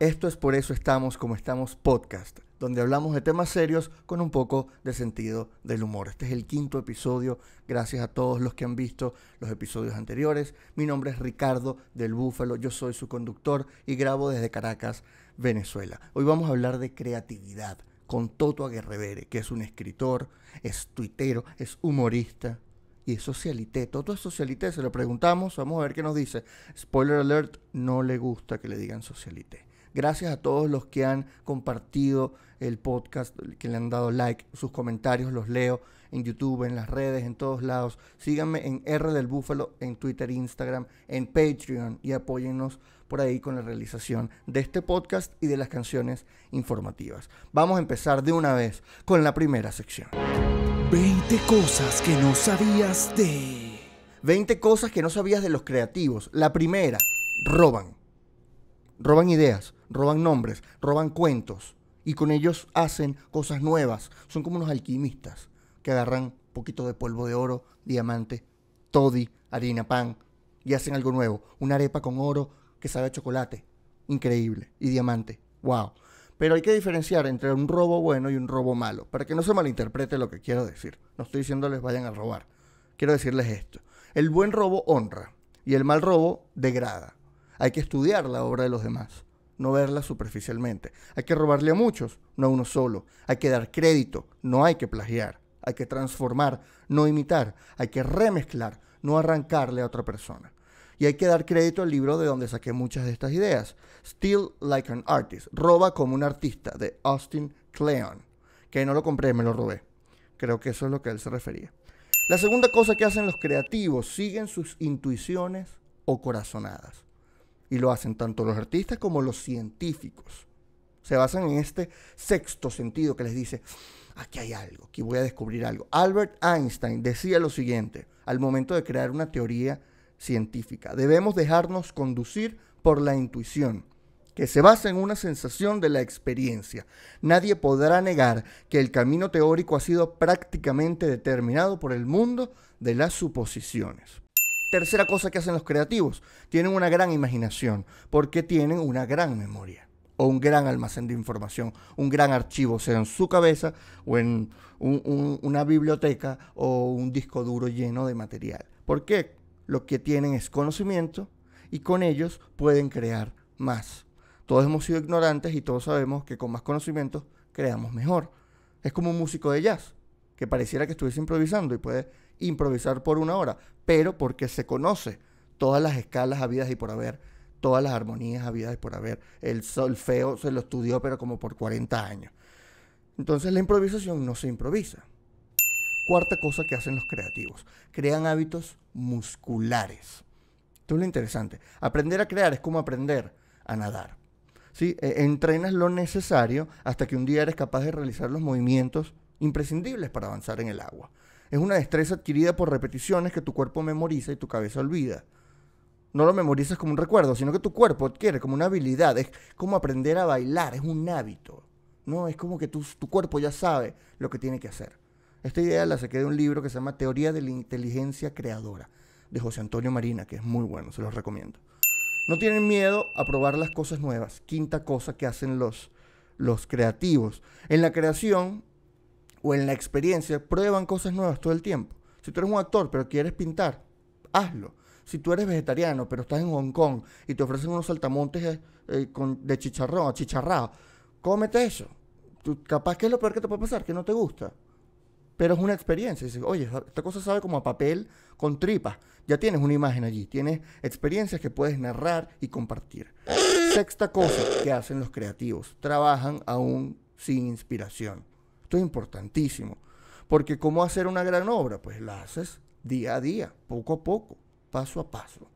Esto es por eso estamos como estamos podcast, donde hablamos de temas serios con un poco de sentido del humor. Este es el quinto episodio, gracias a todos los que han visto los episodios anteriores. Mi nombre es Ricardo del Búfalo, yo soy su conductor y grabo desde Caracas, Venezuela. Hoy vamos a hablar de creatividad con Toto Aguerrevere, que es un escritor, es tuitero, es humorista, y es socialité. Toto es socialité, se lo preguntamos, vamos a ver qué nos dice. Spoiler alert, no le gusta que le digan socialité. Gracias a todos los que han compartido el podcast, que le han dado like, sus comentarios los leo en YouTube, en las redes, en todos lados. Síganme en R del Búfalo, en Twitter, Instagram, en Patreon y apóyennos por ahí con la realización de este podcast y de las canciones informativas. Vamos a empezar de una vez con la primera sección. 20 cosas que no sabías de... 20 cosas que no sabías de los creativos. La primera, roban. Roban ideas, roban nombres, roban cuentos y con ellos hacen cosas nuevas. Son como unos alquimistas que agarran poquito de polvo de oro, diamante, toddy, harina, pan y hacen algo nuevo. Una arepa con oro que sabe a chocolate. Increíble. Y diamante. Wow. Pero hay que diferenciar entre un robo bueno y un robo malo, para que no se malinterprete lo que quiero decir. No estoy diciéndoles vayan a robar. Quiero decirles esto. El buen robo honra y el mal robo degrada. Hay que estudiar la obra de los demás, no verla superficialmente. Hay que robarle a muchos, no a uno solo. Hay que dar crédito, no hay que plagiar. Hay que transformar, no imitar. Hay que remezclar, no arrancarle a otra persona. Y hay que dar crédito al libro de donde saqué muchas de estas ideas. Steal Like an Artist, roba como un artista, de Austin Kleon. Que no lo compré, me lo robé. Creo que eso es lo que él se refería. La segunda cosa que hacen los creativos, siguen sus intuiciones o corazonadas. Y lo hacen tanto los artistas como los científicos. Se basan en este sexto sentido que les dice, aquí hay algo, aquí voy a descubrir algo. Albert Einstein decía lo siguiente al momento de crear una teoría científica. Debemos dejarnos conducir por la intuición, que se basa en una sensación de la experiencia. Nadie podrá negar que el camino teórico ha sido prácticamente determinado por el mundo de las suposiciones. Tercera cosa que hacen los creativos, tienen una gran imaginación, porque tienen una gran memoria o un gran almacén de información, un gran archivo, sea en su cabeza o en una biblioteca o un disco duro lleno de material. ¿Por qué? Lo que tienen es conocimiento y con ellos pueden crear más. Todos hemos sido ignorantes y todos sabemos que con más conocimiento creamos mejor. Es como un músico de jazz, que pareciera que estuviese improvisando y puede improvisar por una hora, pero porque se conoce todas las escalas habidas y por haber, todas las armonías habidas y por haber. El solfeo se lo estudió, pero como por 40 años. Entonces la improvisación no se improvisa. Cuarta cosa que hacen los creativos, crean hábitos musculares. Esto es lo interesante. Aprender a crear es como aprender a nadar. ¿sí? E, entrenas lo necesario hasta que un día eres capaz de realizar los movimientos imprescindibles para avanzar en el agua. Es una destreza adquirida por repeticiones que tu cuerpo memoriza y tu cabeza olvida. No lo memorizas como un recuerdo, sino que tu cuerpo adquiere como una habilidad. Es como aprender a bailar, es un hábito. No, es como que tu, tu cuerpo ya sabe lo que tiene que hacer. Esta idea la saqué de un libro que se llama Teoría de la Inteligencia Creadora, de José Antonio Marina, que es muy bueno, se los recomiendo. No tienen miedo a probar las cosas nuevas. Quinta cosa que hacen los, los creativos. En la creación o en la experiencia prueban cosas nuevas todo el tiempo. Si tú eres un actor pero quieres pintar, hazlo. Si tú eres vegetariano pero estás en Hong Kong y te ofrecen unos saltamontes eh, eh, de chicharrón, chicharrado, cómete eso. Tú, capaz que es lo peor que te puede pasar, que no te gusta. Pero es una experiencia. Dices, oye, esta cosa sabe como a papel con tripas. Ya tienes una imagen allí. Tienes experiencias que puedes narrar y compartir. Sexta cosa que hacen los creativos. Trabajan aún sin inspiración. Esto es importantísimo. Porque ¿cómo hacer una gran obra? Pues la haces día a día, poco a poco, paso a paso.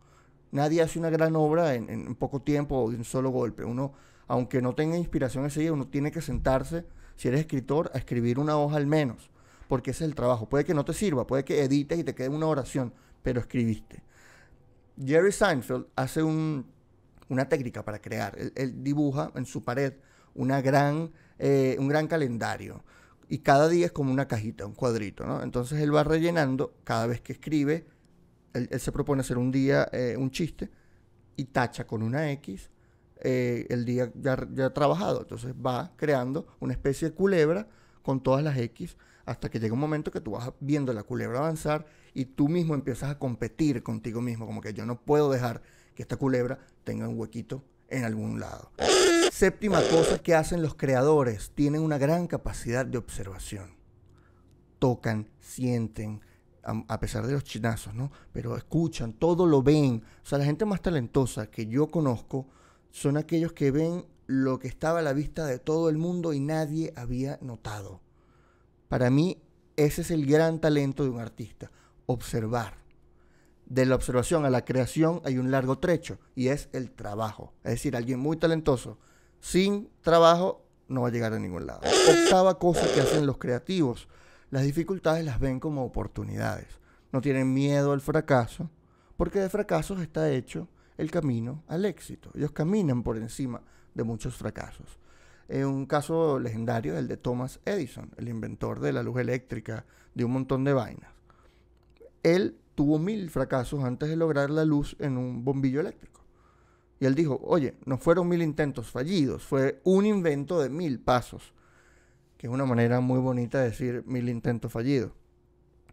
Nadie hace una gran obra en, poco tiempo o de un solo golpe. Uno, aunque no tenga inspiración ese día, uno tiene que sentarse, si eres escritor, a escribir una hoja al menos. Porque ese es el trabajo. Puede que no te sirva, puede que edites y te quede una oración, pero escribiste. Jerry Seinfeld hace una técnica para crear. Él, dibuja en su pared una gran, eh, un gran calendario y cada día es como una cajita, un cuadrito, ¿no? Entonces él va rellenando cada vez que escribe, él, se propone hacer un día eh, un chiste y tacha con una X eh, el día ya, trabajado. Entonces va creando una especie de culebra con todas las X hasta que llega un momento que tú vas viendo la culebra avanzar y tú mismo empiezas a competir contigo mismo, como que yo no puedo dejar que esta culebra tenga un huequito en algún lado. Séptima cosa que hacen los creadores, tienen una gran capacidad de observación. Tocan, sienten, a, pesar de los chinazos, ¿no? Pero escuchan, todo lo ven. O sea, la gente más talentosa que yo conozco son aquellos que ven lo que estaba a la vista de todo el mundo y nadie había notado. Para mí, ese es el gran talento de un artista, observar. De la observación a la creación hay un largo trecho y es el trabajo. Es decir, alguien muy talentoso, sin trabajo, no va a llegar a ningún lado. Octava cosa que hacen los creativos, las dificultades las ven como oportunidades. No tienen miedo al fracaso, porque de fracasos está hecho el camino al éxito. Ellos caminan por encima de muchos fracasos. Eh, un caso legendario, el de Thomas Edison, el inventor de la luz eléctrica, de un montón de vainas. Él tuvo mil fracasos antes de lograr la luz en un bombillo eléctrico. Y él dijo, oye, no fueron mil intentos fallidos, fue un invento de mil pasos, que es una manera muy bonita de decir mil intentos fallidos.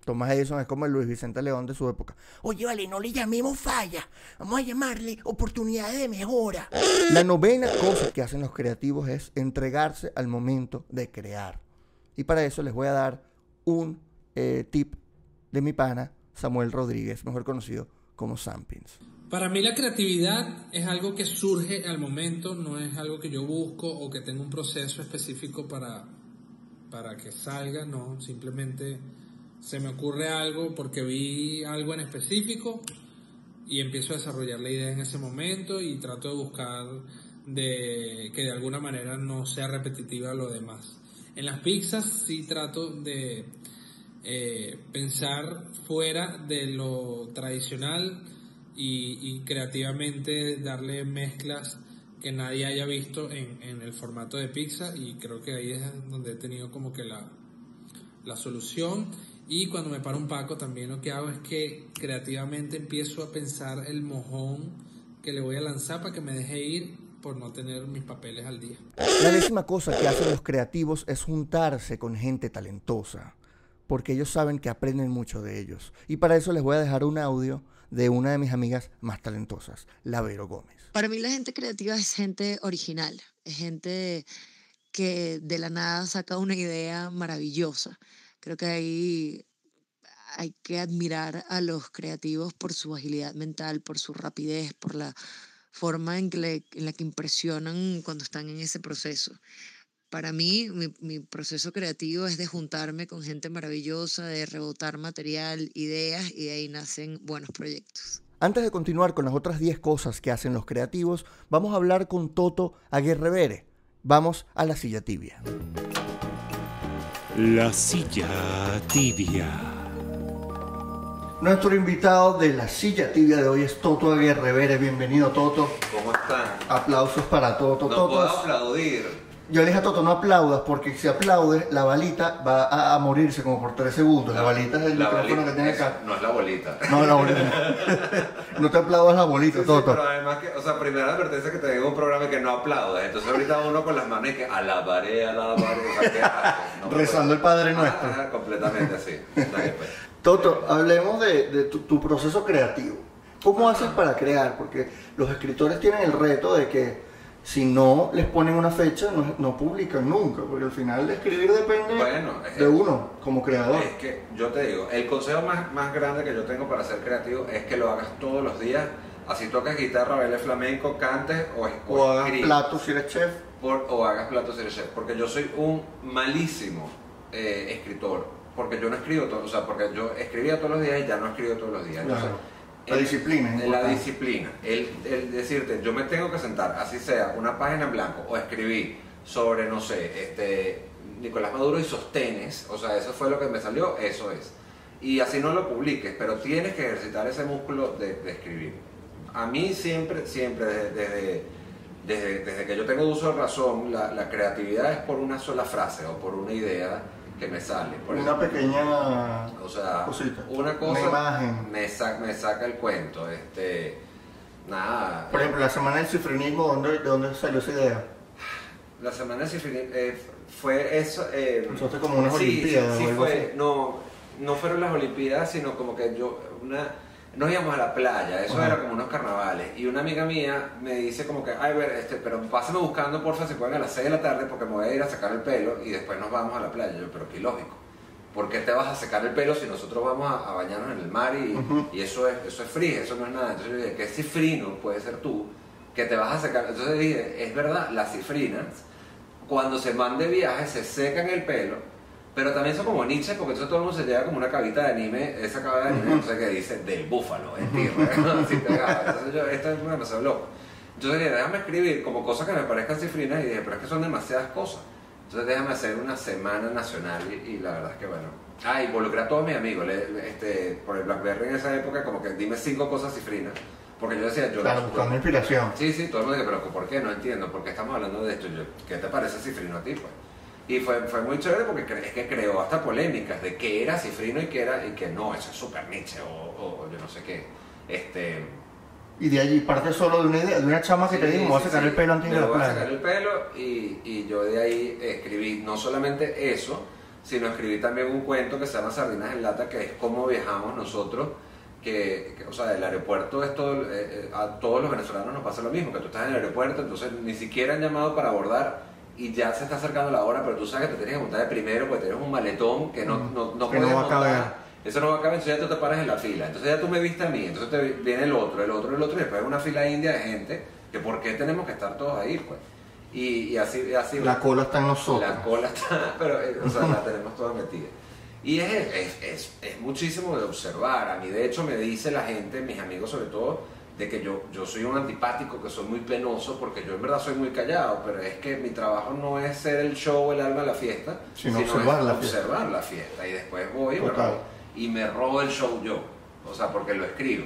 Thomas Edison es como el Luis Vicente León de su época. Oye, vale, no le llamemos falla. Vamos a llamarle oportunidades de mejora. La novena cosa que hacen los creativos es entregarse al momento de crear. Y para eso les voy a dar un eh, tip de mi pana Samuel Rodríguez, mejor conocido como Sampins. Para mí la creatividad es algo que surge al momento, no es algo que yo busco o que tengo un proceso específico para, para que salga, no, simplemente se me ocurre algo porque vi algo en específico y empiezo a desarrollar la idea en ese momento y trato de buscar de que de alguna manera no sea repetitiva lo demás. En las pizzas sí trato de eh, pensar fuera de lo tradicional y, y, creativamente darle mezclas que nadie haya visto en, en, el formato de pizza y creo que ahí es donde he tenido como que la, la solución y cuando me paro un paco también lo que hago es que creativamente empiezo a pensar el mojón que le voy a lanzar para que me deje ir por no tener mis papeles al día. La décima cosa que hacen los creativos es juntarse con gente talentosa, porque ellos saben que aprenden mucho de ellos. Y para eso les voy a dejar un audio de una de mis amigas más talentosas, la Vero Gómez. Para mí la gente creativa es gente original, es gente que de la nada saca una idea maravillosa. Creo que ahí hay que admirar a los creativos por su agilidad mental, por su rapidez, por la forma en, que en la que impresionan cuando están en ese proceso. Para mí, mi, mi, proceso creativo es de juntarme con gente maravillosa, de rebotar material, ideas y de ahí nacen buenos proyectos. Antes de continuar con las otras 10 cosas que hacen los creativos, vamos a hablar con Toto Aguirrevere. Vamos a la silla tibia. La silla tibia. Nuestro invitado de la silla tibia de hoy es Toto Aguirrevere. Bienvenido, Toto. ¿Cómo están? Aplausos para Toto. No Toto puedo es- aplaudir. Yo le dije a Toto, no aplaudas, porque si aplaudes, la balita va a, a morirse como por 3 segundos. La balita es el La micrófono que tiene acá. No es la bolita. No, la bolita. no te aplaudas la bolita, Sí, sí, Toto. pero además que, o sea, primera advertencia que te digo un programa que no aplaudas. Entonces ahorita uno con las manos y que alabaré, alabaré, o sea. No, Rezando el Padre Ah, Nuestro. ah, completamente así. Pues. Toto, hablemos de, de tu, tu proceso creativo. ¿Cómo haces para crear? Porque los escritores tienen el reto de que si no les ponen una fecha, no, no publican nunca, porque al final de escribir depende Bueno, es- de uno como creador. Es que yo te digo, el consejo más, más grande que yo tengo para ser creativo es que lo hagas todos los días. Así tocas guitarra, bailes flamenco, cantes o, O hagas escribas. platos si eres chef. por- o hagas platos si eres chef. Porque yo soy un malísimo eh, escritor. Porque yo no escribo todo, o sea, porque yo escribía todos los días y ya no escribo todos los días. Entonces, La disciplina es La disciplina. El, el decirte, yo me tengo que sentar, así sea, una página en blanco o escribir sobre, no sé, este, Nicolás Maduro y sostenes, o sea, eso fue lo que me salió, eso es. Y así no lo publiques, pero tienes que ejercitar ese músculo de, de escribir. A mí siempre, siempre, desde, desde, desde, desde que yo tengo uso de razón, la, la creatividad es por una sola frase o por una idea que me sale. Por Una pequeña o sea, cosita. una cosa Una imagen. Me, sa- me saca el cuento. Este, nada. Por ejemplo, la semana del cifrinismo, ¿dónde, ¿de dónde salió esa idea? La semana de Cifrinismo eh, fue eso. Eh, como unas sí, Olimpiadas Sí, fue. No, no fueron las Olimpiadas, sino como que yo. Una, nos íbamos a la playa, eso Ajá. era como unos carnavales. Y una amiga mía me dice como que, ay, ver, este, pero pásame buscando, porfa, si pueden a las 6 de la tarde, porque me voy a ir a sacar el pelo y después nos vamos a la playa. Yo, pero qué lógico. ¿Por qué te vas a secar el pelo si nosotros vamos a, a bañarnos en el mar y, y eso es eso es free, eso no es nada? Entonces yo dije, ¿qué cifrino puede ser tú que te vas a secar? Entonces dije, es verdad, las cifrinas, cuando se van de viaje, se secan el pelo, pero también son como Nietzsche, porque entonces todo el mundo se lleva como una cabita de anime, esa cabita de anime, no sé qué dice, del búfalo, es tierra, así pegada. Entonces yo, esto es demasiado loco. Entonces dije, déjame escribir como cosas que me parezcan cifrinas y dije, pero es que son demasiadas cosas. Entonces déjame hacer una semana nacional y, y la verdad es que bueno. Ah, involucré a todos mis amigos, le- le- este, por el Blackberry en esa época, como que dime cinco cosas cifrinas. Porque yo decía, yo Claro, buscando inspiración. Sí, sí, todo el mundo dice, pero ¿por qué? No entiendo, ¿por qué estamos hablando de esto? Yo, ¿Qué te parece cifrino a ti? Pues? Y fue, fue muy chévere porque cre- es que creó hasta polémicas de qué era cifrino y qué era, y que no, eso es super Nietzsche o, o yo no sé qué. Este, Y de allí parte solo de una idea, de una chama que te sí, dijo, me voy a sí, sacar sí, el pelo antes de la voy a sacar el pelo y, y yo de ahí escribí no solamente eso, sino escribí también un cuento que se llama Sardinas en Lata, que es cómo viajamos nosotros, que, que, o sea, el aeropuerto es todo, eh, eh, a todos los venezolanos nos pasa lo mismo, que tú estás en el aeropuerto, entonces ni siquiera han llamado para abordar y ya se está acercando la hora, pero tú sabes que te tienes que montar de primero porque tienes un maletón que no, Mm, no, no que no puedes va a caber. Eso no va a caber, entonces ya tú te paras en la fila. Entonces ya tú me viste a mí, entonces te viene el otro, el otro, el otro, y después hay una fila india de gente que por qué tenemos que estar todos ahí, pues. Y, y así, y así La cola está en nosotros. la cola está, pero eh, o sea, la tenemos toda metida. Y es, es, es, es muchísimo de observar. A mí, de hecho, me dice la gente, mis amigos sobre todo, de que yo, yo soy un antipático, que soy muy penoso, porque yo en verdad soy muy callado, pero es que mi trabajo no es ser el show, el alma de la fiesta, Sino es observar la fiesta. observar la fiesta. Y después voy y me, Total. robo, y me robo el show yo, o sea, porque lo escribo.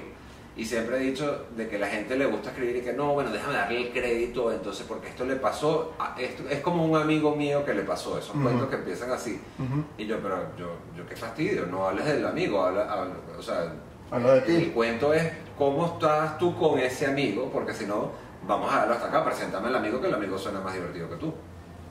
Y siempre he dicho de que la gente le gusta escribir y que no, bueno, déjame darle el crédito, entonces, porque esto le pasó, a- esto, es como un amigo mío que le pasó, esos Ujú. cuentos que empiezan así. Ujú. Y yo, pero yo, yo qué fastidio, no hables del amigo, habla, habla- o sea, Habla de ti. el cuento es cómo estás tú con ese amigo, porque si no, vamos a darlo hasta acá, preséntame al amigo, que el amigo suena más divertido que tú.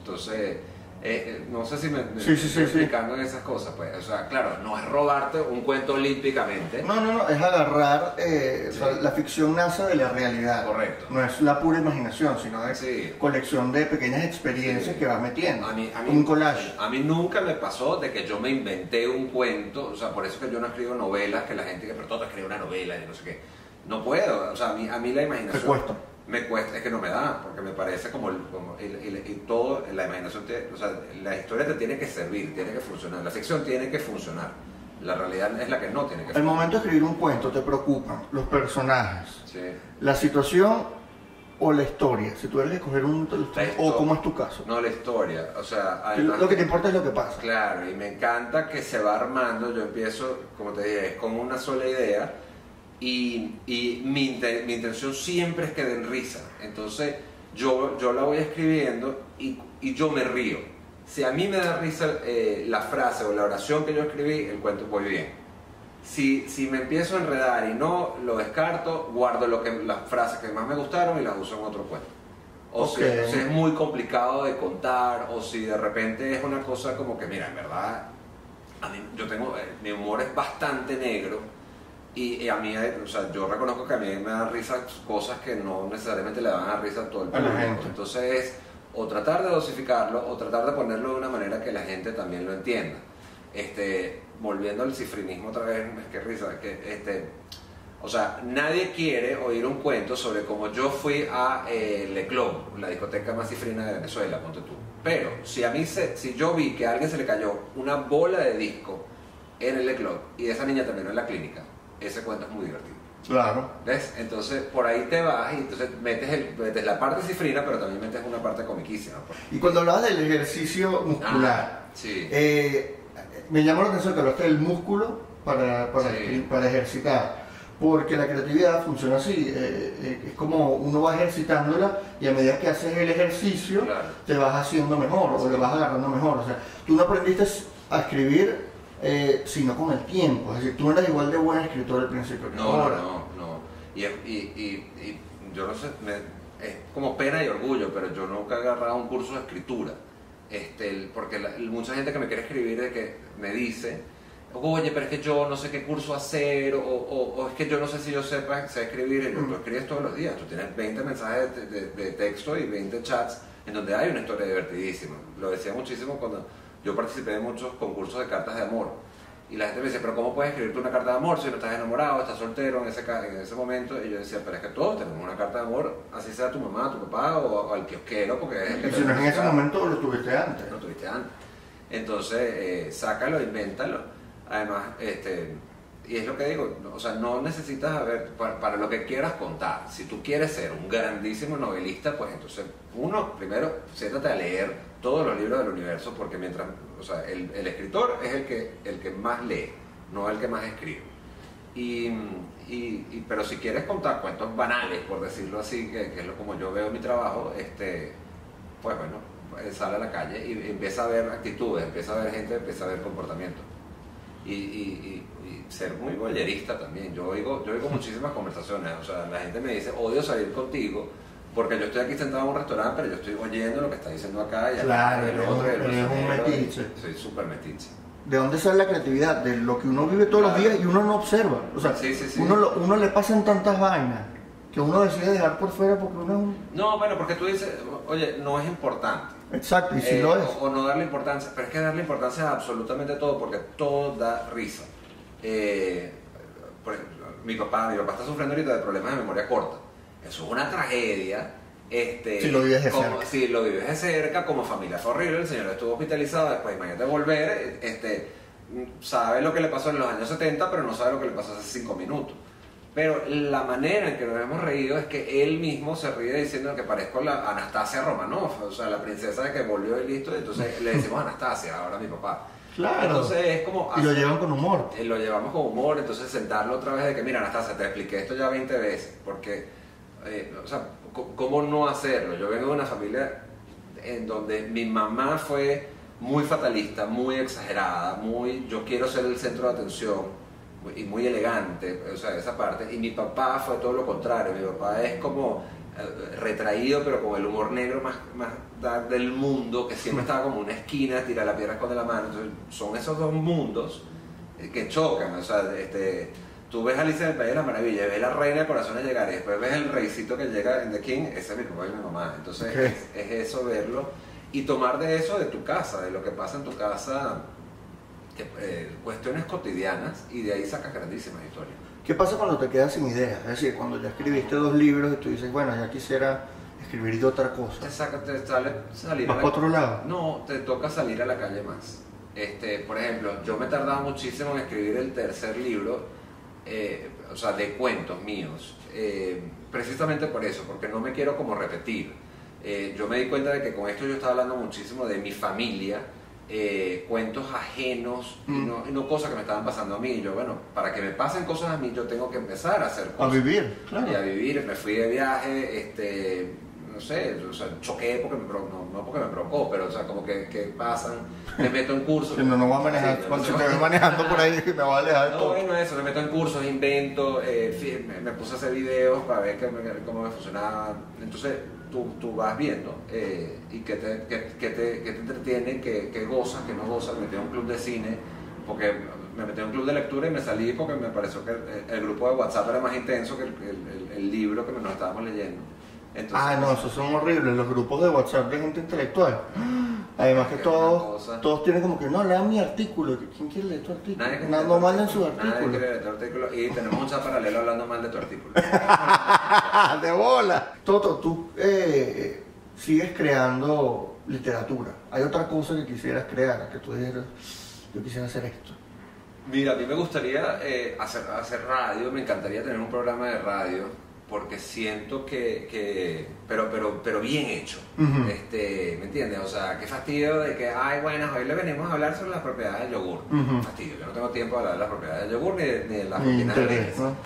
Entonces, eh, eh, no sé si me, me Sí, estoy sí, explicando en esas cosas, pues, o sea, claro, no es robarte un cuento olímpicamente, No, no, no, es agarrar, eh, o sea, la ficción nace de la realidad. Correcto. No es la pura imaginación, sino de Sí. colección de pequeñas experiencias que vas metiendo. A mí, a mí- un collage. A mí nunca me pasó de que yo me inventé un cuento, o sea, por eso que yo no escribo novelas, que la gente que, pero todo escribe una novela y no sé qué. No puedo, o sea, a mí, a mí la imaginación... Te cuesta. Me cuesta, es que no me da, porque me parece como, el- como y todo, la imaginación, te- o sea, la historia te tiene que servir, tiene que funcionar, la ficción tiene que funcionar, la realidad es la que no tiene que Al funcionar. momento de escribir un cuento te preocupan los personajes, Sí. la situación o la historia. Si tuvieras que escoger un... O cómo es tu caso. No la historia, o sea, además... Lo que te importa es lo que pasa. Claro, y me encanta que se va armando, yo empiezo, como te dije, es con una sola idea y, y mi, mi intención siempre es que den risa. Entonces yo, yo la voy escribiendo y, y yo me río. Si a mí me da risa eh, la frase o la oración que yo escribí, el cuento voy bien. Si, si me empiezo a enredar y no lo descarto, guardo lo que, las frases que más me gustaron y las uso en otro cuento. O si- Ok. si es muy complicado de contar, o si de repente es una cosa como que, mira, en verdad, a mí, yo tengo, eh, mi humor es bastante negro, y, y a mí, eh, o sea, yo reconozco que a mí me dan risa cosas que no necesariamente le dan a risa a todo el público. Entonces es o tratar de dosificarlo, o tratar de ponerlo de una manera que la gente también lo entienda. Este, volviendo al cifrinismo otra vez, es que risa, que este, o sea, nadie quiere oír un cuento sobre cómo yo fui a eh, Le Club, la discoteca más cifrina de Venezuela, ponte tú. Pero si a mí se, si yo vi que a alguien se le cayó una bola de disco en el Le Club y esa niña terminó en la clínica, ese cuento es muy divertido. Claro. ¿Ves? Entonces por ahí te vas y entonces metes, el, metes la parte cifrina, pero también metes una parte comiquísima. pues. Y cuando hablabas del ejercicio muscular, Ah, sí. eh, me llamó la atención que hablaste del músculo para, para, Sí. para ejercitar. Porque la creatividad funciona así, eh, eh, es como uno va ejercitándola y a medida que haces el ejercicio Claro. te vas haciendo mejor o le vas agarrando mejor. O sea, tú no aprendiste a escribir eh, sino con el tiempo. Es decir, tú no eras igual de buen escritor al principio que No, no, ahora. no, no. Y, es- y, y- y yo no sé, me- es como pena y orgullo, pero yo nunca he agarrado un curso de escritura. Este, porque la- mucha gente que me quiere escribir de que me dice, oye, pero es que yo no sé qué curso hacer, o, o- o es que yo no sé si yo sepa sé escribir. Y yo, tú escribes todos los días, tú tienes 20 mensajes de, de- de texto y 20 chats en donde hay una historia divertidísima. Lo decía muchísimo cuando yo participé en muchos concursos de cartas de amor. Y la gente me dice, pero ¿cómo puedes escribirte una carta de amor si no estás enamorado, estás soltero en ese, en ese momento? Y yo decía, pero es que todos tenemos una carta de amor, así sea tu mamá, tu papá o, o al kiosquero, porque es el que Y si no es en ese momento, lo tuviste antes. lo tuviste antes. Entonces, eh, sácalo, invéntalo. Además, este, y es lo que digo, o sea, no necesitas a ver, para, para lo que quieras contar. Si tú quieres ser un grandísimo novelista, pues entonces, uno, primero, siéntate a leer todos los libros del universo, porque mientras, o sea, el, el escritor es el que, el que más lee, no el que más escribe. Y, y- y- pero si quieres contar cuentos banales, por decirlo así, que, que es lo como yo veo mi trabajo, este, pues bueno, sale a la calle y empieza a ver actitudes, empieza a ver gente, empieza a ver comportamiento. Y, y- y- y ser muy boyerista también. Yo oigo, yo oigo muchísimas conversaciones, o sea, la gente me dice, odio salir contigo, porque yo estoy aquí sentado en un restaurante, pero yo estoy oyendo lo que está diciendo acá y Claro, el otro, un- eres un y metiche. Soy súper metiche. ¿De dónde sale la creatividad? De lo que uno vive todos los días y uno no observa. O sea, Sí, sí, sí. Uno, lo- uno le pasan tantas vainas que uno decide dejar por fuera porque uno es un... No, bueno, porque tú dices, oye, no es importante. Exacto, y si Eh, lo es. O, o no darle importancia, pero es que darle importancia a absolutamente todo, porque todo da risa. Eh, por ejemplo, mi papá, mi papá está sufriendo ahorita de problemas de memoria corta. Eso es una tragedia. Este, Si lo vives de como- cerca. Si lo vives de cerca, como familia fue horrible, el señor estuvo hospitalizado, después imagínate volver, este, sabe lo que le pasó en los años 70, pero no sabe lo que le pasó hace 5 minutos. Pero la manera en que nos hemos reído es que él mismo se ríe diciendo que parezco la Anastasia Romanoff, o sea, la princesa de que volvió y listo, entonces le decimos Anastasia, ahora mi papá. Claro. Entonces es como... Y lo llevan con humor. Eh, lo llevamos con humor, entonces sentarlo otra vez de que, mira, Anastasia, te expliqué esto ya 20 veces, porque, eh, o sea, ¿cómo no hacerlo? Yo vengo de una familia en donde mi mamá fue muy fatalista, muy exagerada, muy, yo quiero ser el centro de atención y muy elegante, o sea, esa parte, y mi papá fue todo lo contrario, mi papá es como eh, retraído, pero con el humor negro más, más del mundo, que siempre estaba como una esquina, tira la piedra con la mano, entonces son esos dos mundos eh, que chocan, o sea, este, tú ves Alicia del País de la Maravilla, ves la reina de corazones llegar y después ves el reycito que llega en The King, ese es mi papá y mi mamá, entonces Ok. es, es eso verlo y tomar de eso de tu casa, de lo que pasa en tu casa, que, eh, cuestiones cotidianas y de ahí sacas grandísimas historias. ¿Qué pasa cuando te quedas sin ideas? Es decir, cuando ya escribiste dos libros y tú dices, bueno, ya quisiera escribir de otra cosa. Te saca, te sale salir ¿Vas a la- otro lado? No, te toca salir a la calle más. Este, por ejemplo, yo me tardaba muchísimo en escribir el tercer libro, eh, o sea, de cuentos míos, eh, precisamente por eso, porque no me quiero como repetir. Eh, yo me di cuenta de que con esto yo estaba hablando muchísimo de mi familia, eh, cuentos ajenos y, Mm. no, y no cosas que me estaban pasando a mí. Y yo, bueno, para que me pasen cosas a mí, yo tengo que empezar a hacer A cosas vivir, claro. y a vivir, me fui de viaje, este, no sé, o sea, choqué porque me provo- no, no porque me provocó, pero o sea, como que, que pasan, me meto en cursos. No, no voy a manejar. Sí, cuando no, te ve manejando por ahí, me voy a alejar No, todo. bueno, eso, me meto en cursos, invento, eh, me, me puse a hacer videos para ver que me- cómo me funcionaba. Entonces, tú, tú vas viendo eh, y que te, que, que te, que te entretiene, que, que gozas, que no gozas. Me metí a un club de cine, porque me metí a un club de lectura y me salí porque me pareció que el, el grupo de WhatsApp era más intenso que el, el- el- el libro que nos estábamos leyendo. Entonces, Ah, no, esos son horribles, los grupos de WhatsApp de gente intelectual. Además que todos, todos tienen como que, no, lean mi artículo. ¿Quién quiere leer tu artículo? Nadie no tu manden sus artículo. Nadie quiere leer tu artículo y tenemos un chat paralelo hablando mal de tu artículo. de bola. Toto, tú eh, sigues creando literatura. ¿Hay otra cosa que quisieras crear? Que tú dijeras, yo quisiera hacer esto. Mira, a mí me gustaría eh, hacer, hacer radio, me encantaría tener un programa de radio, porque siento que, que pero, pero, pero bien hecho, este, ¿me entiendes? O sea, qué fastidio de que, ay, bueno, hoy le venimos a hablar sobre las propiedades del yogur. Fastidio, yo no tengo tiempo de hablar de las propiedades del yogur ni de, ni de las rutinas de. ¿no?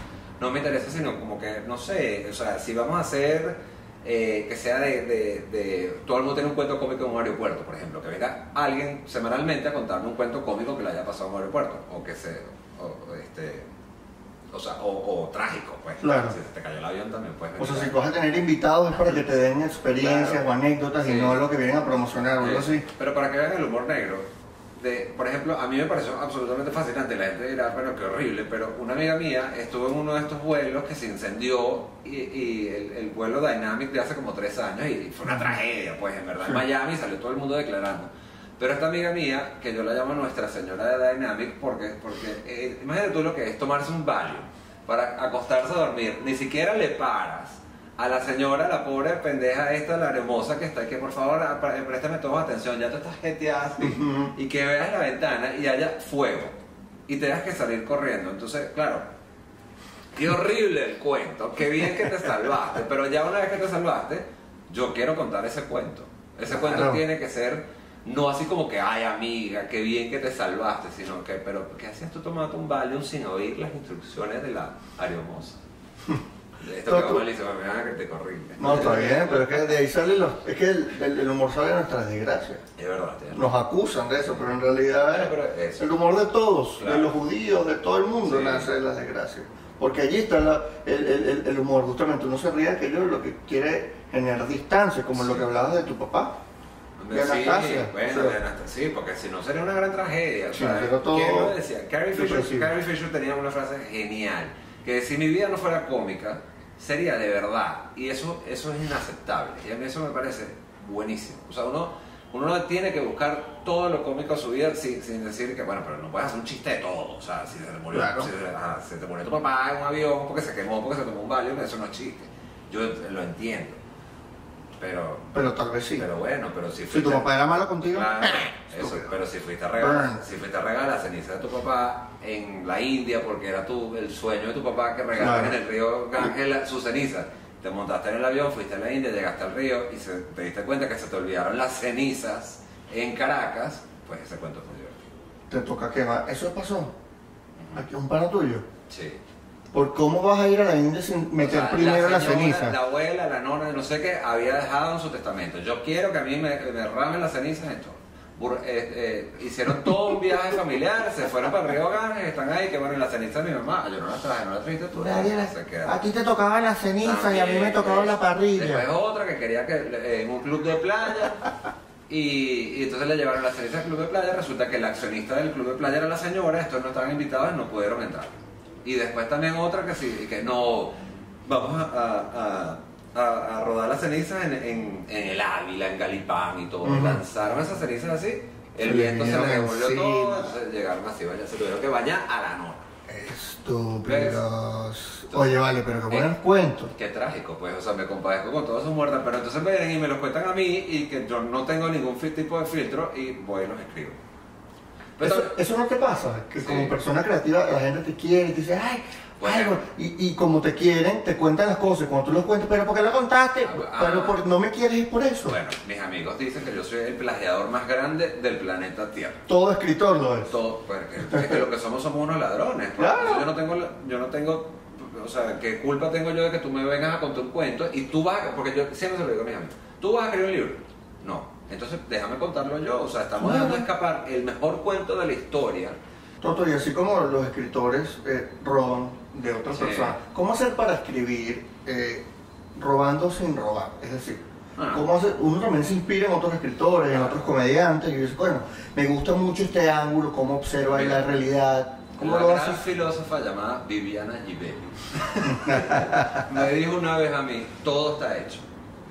No me interesa, sino como que, no sé, o sea, si vamos a hacer eh, que sea de, de- de- Todo el mundo tiene un cuento cómico en un aeropuerto, por ejemplo, que venga alguien semanalmente a contarme un cuento cómico que le haya pasado en un aeropuerto, o que se. o este, O sea, o, o trágico, pues. Claro. Si se te cayó el avión también, pues. O sea, si vas a tener invitados es para que te den experiencias Claro. o anécdotas y no lo que vienen a promocionar o algo Sí, así. Pero para que vean el humor negro, de, por ejemplo, a mí me pareció absolutamente fascinante. La gente dirá, bueno, qué horrible, pero una amiga mía estuvo en uno de estos vuelos que se incendió y, y el, el vuelo Dynamic de hace como tres años y fue una tragedia, pues en verdad. En Miami salió todo el mundo declarando. Pero esta amiga mía, que yo la llamo Nuestra Señora de Dynamic, porque, porque eh, imagínate tú lo que es tomarse un Valium para acostarse a dormir, ni siquiera le paras a la señora, la pobre pendeja esta, la hermosa que está aquí, por favor, a- pa- préstame toda atención, ya tú estás jeteada y que veas la ventana y haya fuego, y tengas que salir corriendo. Entonces, claro, qué horrible el cuento, qué bien que te salvaste, pero ya una vez que te salvaste, yo quiero contar ese cuento. Ese cuento Claro. tiene que ser no así como que, ay amiga, qué bien que te salvaste, sino que, pero ¿qué hacías tú tomando un Valium sin oír las instrucciones de la aeromoza? Esto No, quedó tú- malísimo, me que te corrige. No, está bien, pero es que de ahí sale los... Es que el, el- el humor sale de nuestras desgracias. Es verdad, tienes Nos acusan de eso, pero en realidad es pero eso. el humor de todos, Claro. de los judíos, de todo el mundo Sí. nace de las desgracias. Porque allí está la- el, el- humor, justamente uno se ríe de aquello lo que quiere generar distancia, como lo Sí. que hablabas de tu papá. De Sí, Anastasia. bueno, O sea, de Anastasia, sí, porque si no sería una gran tragedia. Sí, pero todo ¿Quién lo decía? Carrie Fisher. Carrie Fisher tenía una frase genial, que si mi vida no fuera cómica, sería de verdad. Y eso, eso es inaceptable. Y a mí eso me parece buenísimo. O sea, uno, uno no tiene que buscar todo lo cómico de su vida sin, sin decir que, bueno, pero no puedes hacer un chiste de todo. O sea, si se te murió, Claro. si se- se te murió tu papá en un avión porque se quemó, porque se tomó un Valium, eso no es chiste. Yo lo entiendo. Pero, Pero tal vez sí. pero bueno, pero si si tu fuiste- papá era malo contigo, Claro, eso, pero si fuiste a regalar, si fuiste a regalar la ceniza de tu papá en la India porque era tu, el sueño de tu papá que regalaran Claro. en el río Ganges la- su ceniza, te montaste en el avión, fuiste a la India, llegaste al río y se- te diste cuenta que se te olvidaron las cenizas en Caracas, pues ese cuento muy divertido. te toca quemar. Eso pasó. Aquí un pana tuyo. Sí. ¿Por cómo vas a ir a la India sin meter O sea, primero la, señora, ceniza? La abuela, la nona, no sé qué, había dejado en su testamento. Yo quiero que a mí me, me ramen las cenizas en todo. Eh, eh, hicieron todo un viaje familiar, se fueron para Río Ganges, están ahí, que bueno, y la ceniza de mi mamá, yo no la traje, no la trajiste tú. La-. A ti te tocaba la ceniza y a mí me tocaba la Después parrilla. otra que quería que eh, en un club de playa. Y, y entonces le llevaron la ceniza al club de playa. Resulta que el accionista del club de playa era la señora. Estos no estaban invitados y no pudieron entrar. Y después también otra que sí, que no. Vamos a, a- a- a- a rodar las cenizas en, en- en el Ávila, en Galipán y todo. Ujú. Lanzaron esas cenizas así. El viento se les devolvió todo. Entonces llegaron así, vaya, se tuvieron que bañar a la nona. Estúpidos. Oye, vale, pero que buenos cuentos. Qué trágico, pues, o sea, me compadezco con todas sus muertas, pero entonces me vienen y me los cuentan a mí y que yo no tengo ningún tipo de filtro y voy y los escribo. Pero Eso, no te pasa, que Sí. como persona creativa la gente te quiere y te dice, ay, Bueno. Y, y como te quieren, te cuentan las cosas. Y cuando tú los cuentas, pero ¿por qué lo contaste? Ah, pero ah. por, no me quieres ir por eso. Bueno, mis amigos dicen que yo soy el plagiador más grande del planeta Tierra. Todo escritor lo es. Todo, pues, que, es que lo que somos somos unos ladrones. pues. Claro. Yo no tengo, yo no tengo, o sea, ¿qué culpa tengo yo de que tú me vengas a contar un cuento y tú vas, a- porque yo siempre se lo digo a mis amigos, tú vas a escribir un libro? No. Entonces déjame contarlo yo, o sea, estamos dejando escapar el mejor cuento de la historia. Toto, y así como los escritores eh, roban de otras Sí. personas, ¿cómo hacer para escribir eh, robando sin robar? Es decir, Ah. ¿cómo hacer? uno también se inspira en otros escritores, en otros comediantes, y dice, bueno, me gusta mucho este ángulo, cómo observa ahí la Mira. realidad. ¿Cómo Una lo gran filósofa llamada Viviana Givelli me dijo una vez a mí, todo está hecho.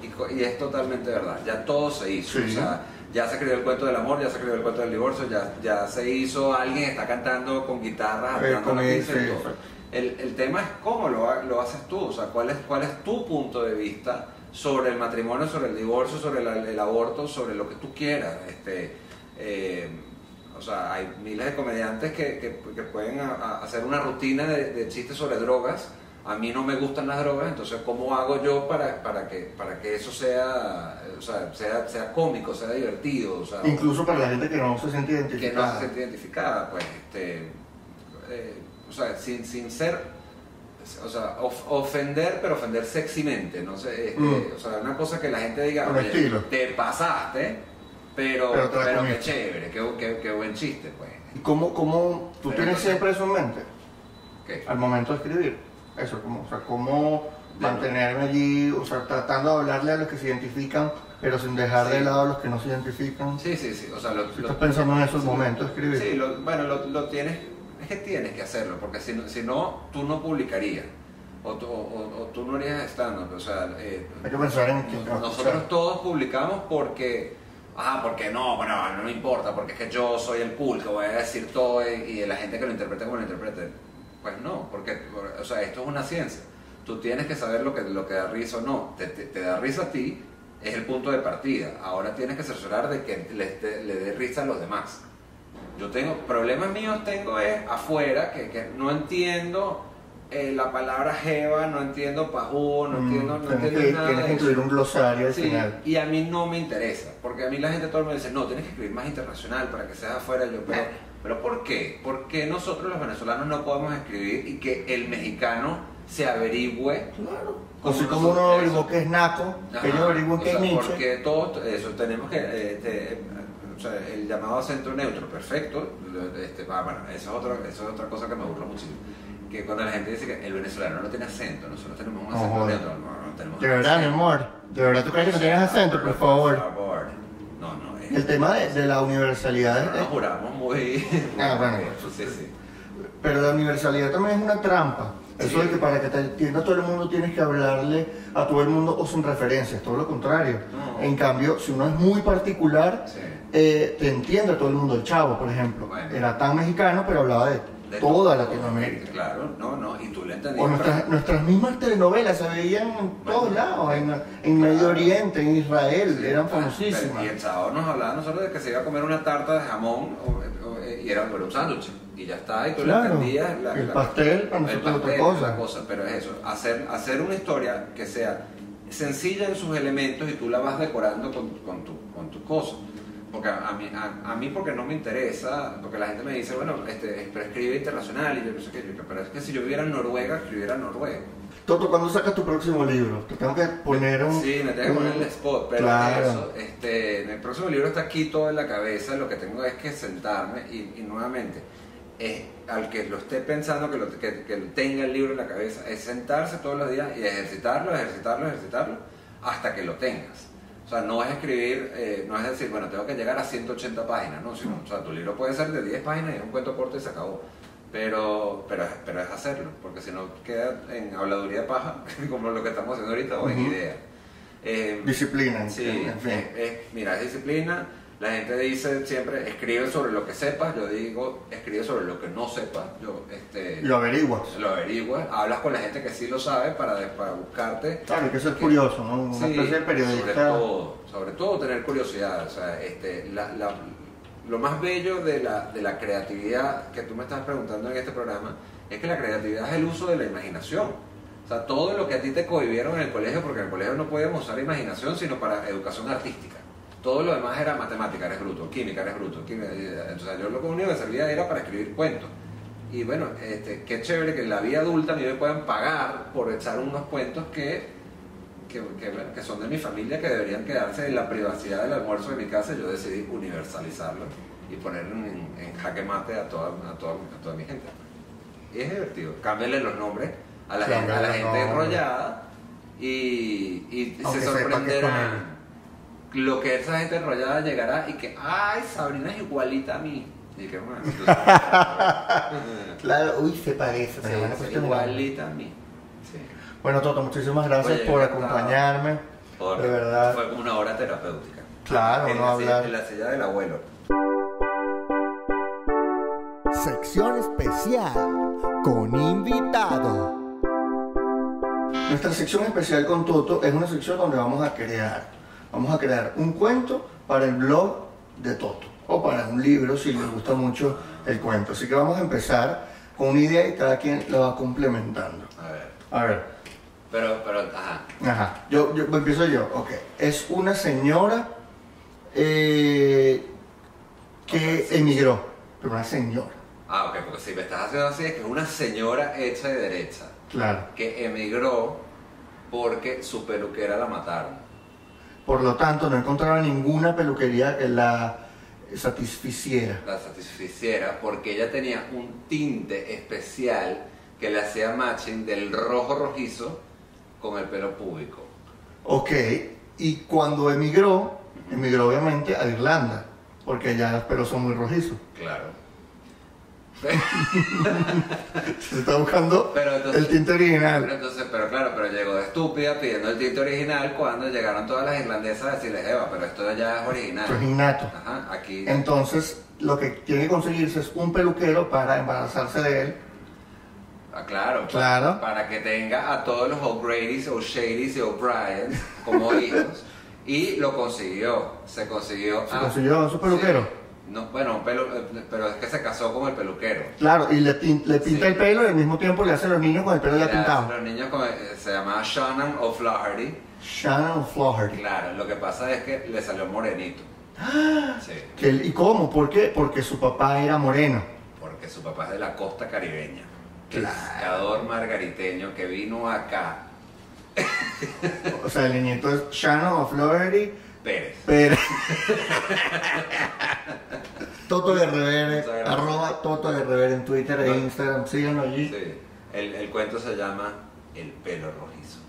Y, y es totalmente verdad, ya todo se hizo. Sí. O sea, ya se escribió el cuento del amor, ya se escribió el cuento del divorcio, ya, ya se hizo, alguien está cantando con guitarras, Eh, cantando con el- sí. El, el tema es cómo lo, lo haces tú, o sea, cuál es, cuál es tu punto de vista sobre el matrimonio, sobre el divorcio, sobre el, el aborto, sobre lo que tú quieras. Este, eh, o sea, hay miles de comediantes que, que- que pueden a- a- hacer una rutina de, de chistes sobre drogas. A mí no me gustan las drogas, entonces ¿cómo hago yo para, para, que, para que eso sea, o sea, sea, sea cómico, sea divertido? O sea, Incluso para la gente que no se siente que no identificada. se siente identificada, pues, este, eh, o sea, sin, sin ser, o sea, of- ofender, pero ofender sexymente, no sé, este, Mm. o sea, una cosa que la gente diga, Con "Oye, estilo. te pasaste, pero, Pero qué comiste". chévere, qué, qué- qué buen chiste, pues. ¿Y cómo, cómo tú Pero tienes entonces- siempre eso en mente? ¿Qué? al momento de escribir. Eso, como, o sea, cómo mantenerme allí, o sea, tratando de hablarle a los que se identifican, pero sin dejar de Sí. lado a los que no se identifican. Sí, sí, sí. O sea, lo, Si lo- estás pensando en esos sí, momentos de escribir. Sí, lo- bueno, lo, lo tienes, es que tienes que hacerlo, porque si no, si no tú no publicarías, o, tú- o- o tú no harías stand o sea, eh, Hay que pensar en a nosotros escuchar. todos publicamos porque, ah, porque no, bueno, no me importa, porque es que yo soy el cool, que voy a decir todo y, y la gente que lo interprete como lo interprete. Pues no, porque, o sea, esto es una ciencia. Tú tienes que saber lo que, lo que da risa o no. Te, te- te da risa a ti, es el punto de partida. Ahora tienes que cerciorar de que le, te- le dé risa a los demás. Yo tengo, problemas míos tengo es afuera, que, que no entiendo eh, la palabra jeva, no entiendo pajú, no Mm, entiendo, no tienes entiendo que, nada tienes que incluir un glosario al Sí, final. y a mí no me interesa, porque a mí la gente todo el mundo dice, no, tienes que escribir más internacional para que seas afuera. Yo, pero, pero ¿por qué? ¿Por qué nosotros los venezolanos no podemos escribir y que el mexicano se averigüe? Claro. Como Así como uno averiguó que es naco, que Ajá, ellos averiguan o que es Nietzsche. Porque todos, eso, tenemos que, eh, te- o sea, el llamado acento neutro, perfecto, este, ah, bueno, eso es, otra, eso es otra cosa que me burla muchísimo. Que cuando la gente dice que el venezolano no tiene acento, nosotros tenemos un acento joder. neutro, no, no tenemos De verdad, mi amor. De verdad, ¿tú crees que no tienes acento? Por favor. No, no, El tema de, de la universalidad nos juramos muy... Ah, bueno. Sí, sí. Pero la universalidad también es una trampa. Eso Sí. de que para que te entienda todo el mundo tienes que hablarle a todo el mundo o sin referencias, todo lo contrario. No. En cambio, si uno es muy particular, Sí. eh, te entiende todo el mundo. El chavo, por ejemplo, Bueno. era tan mexicano, pero hablaba de, De toda Latinoamérica. Claro, no, no, y tú le entendías. O nuestras, nuestras mismas telenovelas se veían en todos lados, en, en Medio Oriente, en Israel, Sí, eran famosísimas. Y el sábado nos hablaba nosotros de que se iba a comer una tarta de jamón o- o- y era un sándwich. Y ya está, y tú Claro, le entendías. el pastel para nosotros otra pastel, cosa. otra cosa. Pero es eso, hacer, hacer una historia que sea sencilla en sus elementos y tú la vas decorando con, con tu, con tu cosa. Porque a, a mí, a, a mí porque no me interesa, porque la gente me dice, bueno, este, pero escribe internacional y yo no sé qué, yo, pero es que si yo viviera en Noruega, escribiera en Noruega. Toto, ¿cuándo sacas tu próximo libro? Te tengo que poner un... Sí, me tengo que poner el spot, pero Claro. eso, este, el próximo libro está aquí todo en la cabeza, lo que tengo es que sentarme y, y nuevamente, es, al que lo esté pensando, que, lo, que, que tenga el libro en la cabeza, es sentarse todos los días y ejercitarlo, ejercitarlo, ejercitarlo, hasta que lo tengas. O sea, no es escribir, eh, no es decir, bueno, tengo que llegar a 180 páginas, no, sino, o sea, tu libro puede ser de 10 páginas y es un cuento corto y se acabó. Pero, pero, es- pero es hacerlo, porque si no queda en habladuría de paja, como lo que estamos haciendo ahorita, o en Ujú. idea. Eh, Disciplina, Sí, en fin. es- es- mira, es disciplina. La gente dice siempre, escribe sobre lo que sepas. Yo digo, escribe sobre lo que no sepas. Yo, este, lo averiguas. lo averiguas. Hablas con la gente que sí lo sabe para, para buscarte. Claro, que ser Que- curioso, ¿no? Una Sí, especie de sobre periodista. todo, sobre todo tener curiosidad. O sea, este, la- la- lo más bello de la, de la creatividad que tú me estás preguntando en este programa es que la creatividad es el uso de la imaginación. O sea, todo lo que a ti te cohibieron en el colegio, porque en el colegio no podíamos usar imaginación sino para educación artística. Todo lo demás era matemática, eres bruto, química, eres bruto. química, eh, sea, yo lo único que servía era para escribir cuentos. Y bueno, este, qué chévere que en la vida adulta a mí me puedan pagar por echar unos cuentos que que, que, bueno, que son de mi familia, que deberían quedarse en la privacidad del almuerzo de mi casa, yo decidí universalizarlo y poner en, en jaque mate a toda, a, toda, a toda mi gente. Y es divertido. Cámbienle los nombres a la gente, a la Cámbiale gente los nombres. enrollada y, se sorprenderán lo que esa gente enrollada llegará y que, ay, Sabrina es igualita a mí. Y que bueno, Claro, uy, se parece. es cuestión de- igualita a mí. Sí. Bueno, Toto, muchísimas gracias Oye, por acompañarme. Por- De verdad. Fue como una hora terapéutica. Claro, en no la, silla- hablar. en la silla del abuelo. Sección especial con invitado. Nuestra sección especial con Toto es una sección donde vamos a crear. Vamos a crear un cuento para el blog de Toto. O para un libro si les gusta mucho el cuento. Así que vamos a empezar con una idea y cada quien la va complementando. A ver. A ver, Pero, pero, ajá. Ajá, yo, yo empiezo yo, ok. Es una señora eh, que emigró, pero una señora, Ah, ok, porque si me estás haciendo así es que es una señora hecha de derecha claro. que emigró porque su peluquera la mataron. Por lo tanto, no encontraba ninguna peluquería que la satisficiera. La satisficiera porque ella tenía un tinte especial que le hacía matching del rojo rojizo con el pelo púbico. Ok, y cuando emigró, emigró obviamente a Irlanda, porque allá los pelos son muy rojizos. Claro. Se está buscando Pero entonces- el tinte Pero original. entonces, pero claro, pero llegó de estúpida pidiendo el tinte original cuando llegaron todas las irlandesas a decirles, Eva, pero esto ya es original. Esto es innato. Ajá, aquí. Entonces, lo que tiene que conseguirse es un peluquero para embarazarse de él. Ah, claro, pa- Claro. Para, que tenga a todos los O'Grady's, O'Shady's y O'Brien como hijos. Y lo consiguió. Se consiguió. ¿Se ah, consiguió su peluquero? sí. No, bueno, un pelu- eh, pero es que se casó con el peluquero. Claro, y le, le pinta Sí. el pelo y al mismo tiempo le hace a los niños con el pelo ya pintado. Los niños con- se llamaba Shannon O'Flaherty. Shannon Flaherty. Claro, lo que pasa es que le salió morenito. Sí, Que él- ¿Y cómo? ¿Por qué? Porque su papá era moreno. porque su papá es de la costa caribeña. Claro. Pescador margariteño que vino acá. O sea, el nieto es Shannon Flaherty, Pérez. pero... Toto de Revere, arroba Toto de Revere en Twitter e. Instagram, síganlo allí. Sí. El, el cuento se llama El pelo rojizo.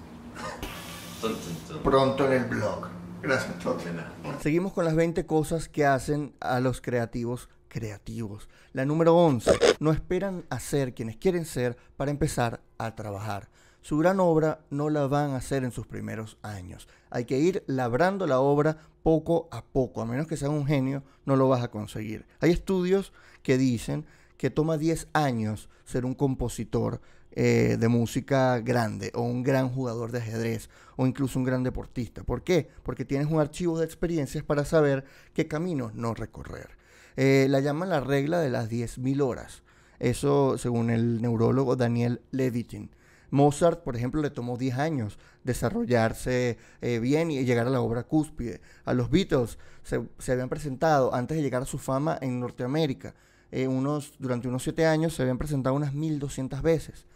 Pronto en el blog. Gracias, Toto. De nada. Seguimos con las 20 cosas que hacen a los creativos creativos. La número 11. No esperan a ser quienes quieren ser para empezar a trabajar. Su gran obra no la van a hacer en sus primeros años. Hay que ir labrando la obra poco a poco. A menos que seas un genio, no lo vas a conseguir. Hay estudios que dicen que toma 10 años ser un compositor eh, de música grande o un gran jugador de ajedrez o incluso un gran deportista. ¿Por qué? Porque tienes un archivo de experiencias para saber qué caminos no recorrer. Eh, la llaman la regla de las 10.000 horas. Eso según el neurólogo Daniel Levitin. Mozart, por ejemplo, le tomó 10 años desarrollarse eh, bien y llegar a la obra cúspide. A los Beatles se, se habían presentado antes de llegar a su fama en Norteamérica. eh, unos, durante unos 7 años se habían presentado unas 1200 veces.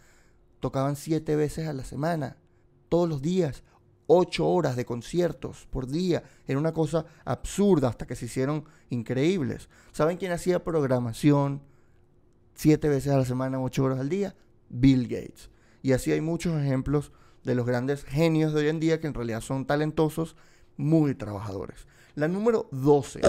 Tocaban 7 veces a la semana, todos los días, 8 horas de conciertos por día. Era una cosa absurda hasta que se hicieron increíbles. ¿Saben quién hacía programación 7 veces a la semana, 8 horas al día? Bill Gates. Y así hay muchos ejemplos de los grandes genios de hoy en día que en realidad son talentosos, muy trabajadores. La número 12.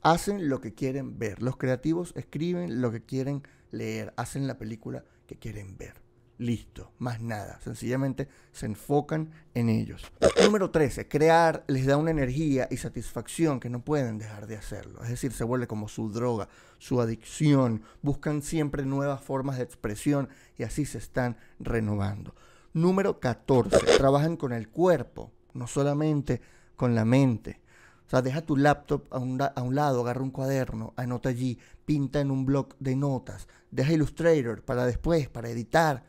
Hacen lo que quieren ver. Los creativos escriben lo que quieren leer. Hacen la película que quieren ver. Listo, más nada. Sencillamente se enfocan en ellos. Número 13. Crear les da una energía y satisfacción que no pueden dejar de hacerlo. Es decir, se vuelve como su droga, su adicción. Buscan siempre nuevas formas de expresión y así se están renovando. Número 14. Trabajan con el cuerpo, no solamente con la mente. O sea, deja tu laptop a un, lado, agarra un cuaderno, anota allí, pinta en un blog de notas, deja Illustrator para después, para editar,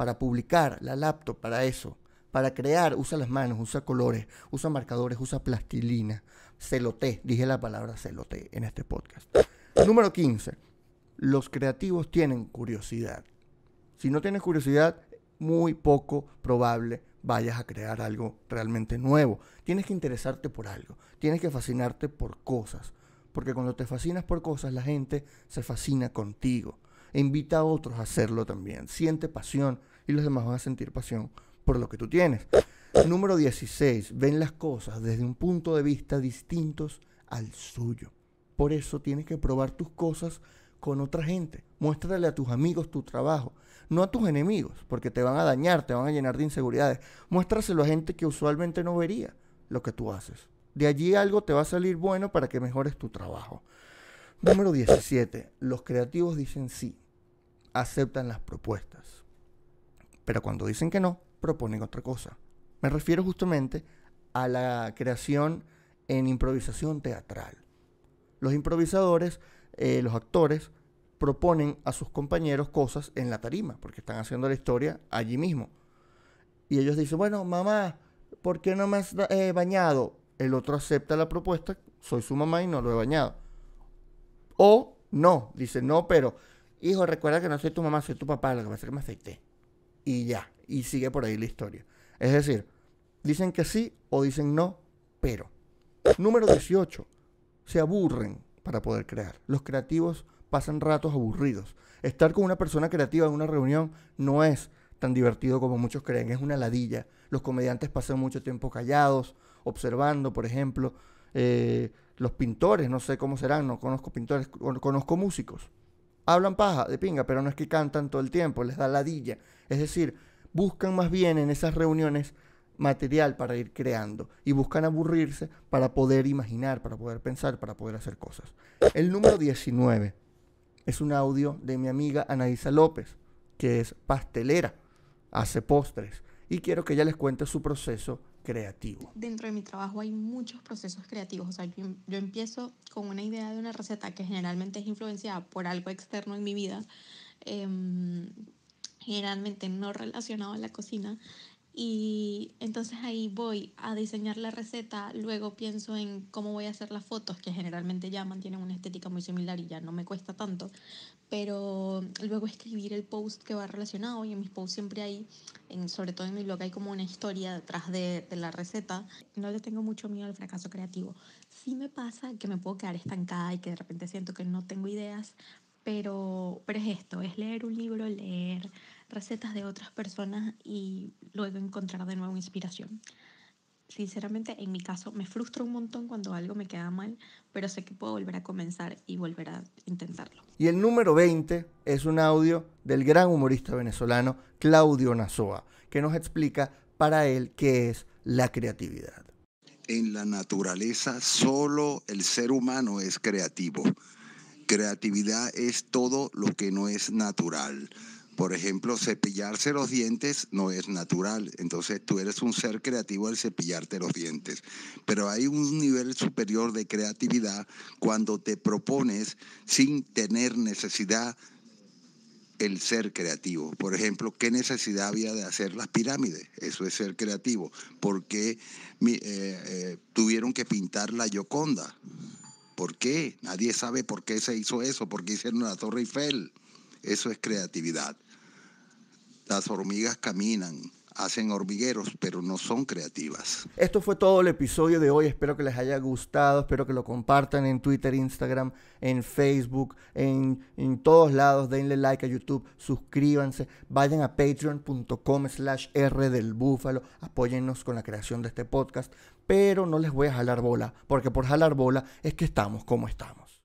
para publicar, la laptop para eso. Para crear, usa las manos, usa colores, usa marcadores, usa plastilina. Celoté, dije la palabra celoté en este podcast. Número 15. Los creativos tienen curiosidad. Si no tienes curiosidad, muy poco probable vayas a crear algo realmente nuevo. Tienes que interesarte por algo, tienes que fascinarte por cosas, porque cuando te fascinas por cosas, la gente se fascina contigo. E invita a otros a hacerlo también. Siente pasión y los demás van a sentir pasión por lo que tú tienes. Número 16. Ven las cosas desde un punto de vista distintos al suyo. Por eso tienes que probar tus cosas con otra gente. Muéstrale a tus amigos tu trabajo, no a tus enemigos, porque te van a dañar, te van a llenar de inseguridades. Muéstraselo a gente que usualmente no vería lo que tú haces. De allí algo te va a salir bueno para que mejores tu trabajo. Número 17. Los creativos dicen sí, aceptan las propuestas. Pero cuando dicen que no, proponen otra cosa. Me refiero justamente a la creación en improvisación teatral. Los improvisadores, eh, los actores, proponen a sus compañeros cosas en la tarima, porque están haciendo la historia allí mismo. Y ellos dicen, bueno, mamá, ¿por qué no me has eh, bañado? El otro acepta la propuesta, soy su mamá y no lo he bañado. O no, dice, no, pero, hijo, recuerda que no soy tu mamá, soy tu papá, lo que pasa es que me afeité. Y ya, y sigue por ahí la historia. Es decir, dicen que sí o dicen no, pero. Número 18. Se aburren para poder crear. Los creativos pasan ratos aburridos. Estar con una persona creativa en una reunión no es tan divertido como muchos creen, es una ladilla. Los comediantes pasan mucho tiempo callados, observando, por ejemplo. Eh, los pintores, no sé cómo serán, no conozco pintores, conozco músicos. Hablan paja de pinga, pero no es que cantan todo el tiempo, les da ladilla. Es decir, buscan más bien en esas reuniones material para ir creando y buscan aburrirse para poder imaginar, para poder pensar, para poder hacer cosas. El número 19 es un audio de mi amiga Anaísa López, que es pastelera, hace postres y quiero que ella les cuente su proceso creativo. Dentro de mi trabajo hay muchos procesos creativos. O sea, yo, yo, empiezo con una idea de una receta que generalmente es influenciada por algo externo en mi vida, eh, generalmente no relacionado a la cocina. Y entonces ahí voy a diseñar la receta, luego pienso en cómo voy a hacer las fotos, que generalmente ya mantienen una estética muy similar y ya no me cuesta tanto, pero luego escribir el post que va relacionado y en mis posts siempre hay, en, sobre todo en mi blog, hay como una historia detrás de, de la receta. No le tengo mucho miedo al fracaso creativo. Sí me pasa que me puedo quedar estancada y que de repente siento que no tengo ideas, pero, pero es esto, es leer un libro, leer recetas de otras personas y luego encontrar de nuevo inspiración. Sinceramente, en mi caso, me frustra un montón cuando algo me queda mal, pero sé que puedo volver a comenzar y volver a intentarlo. Y el número 20 es un audio del gran humorista venezolano Claudio Nazoa, que nos explica para él qué es la creatividad. En la naturaleza, solo el ser humano es creativo. Creatividad es todo lo que no es natural. Por ejemplo, cepillarse los dientes no es natural, entonces tú eres un ser creativo al cepillarte los dientes. Pero hay un nivel superior de creatividad cuando te propones sin tener necesidad el ser creativo. Por ejemplo, ¿qué necesidad había de hacer las pirámides? Eso es ser creativo. ¿Por qué eh, eh, tuvieron que pintar la Yoconda? ¿Por qué? Nadie sabe por qué se hizo eso, por qué hicieron la Torre Eiffel. Eso es creatividad. Las hormigas caminan, hacen hormigueros, pero no son creativas. Esto fue todo el episodio de hoy. Espero que les haya gustado. Espero que lo compartan en Twitter, Instagram, en Facebook, en, en todos lados. Denle like a YouTube, suscríbanse. Vayan a patreon.com slash R del Búfalo. Apóyennos con la creación de este podcast. Pero no les voy a jalar bola, porque por jalar bola es que estamos como estamos.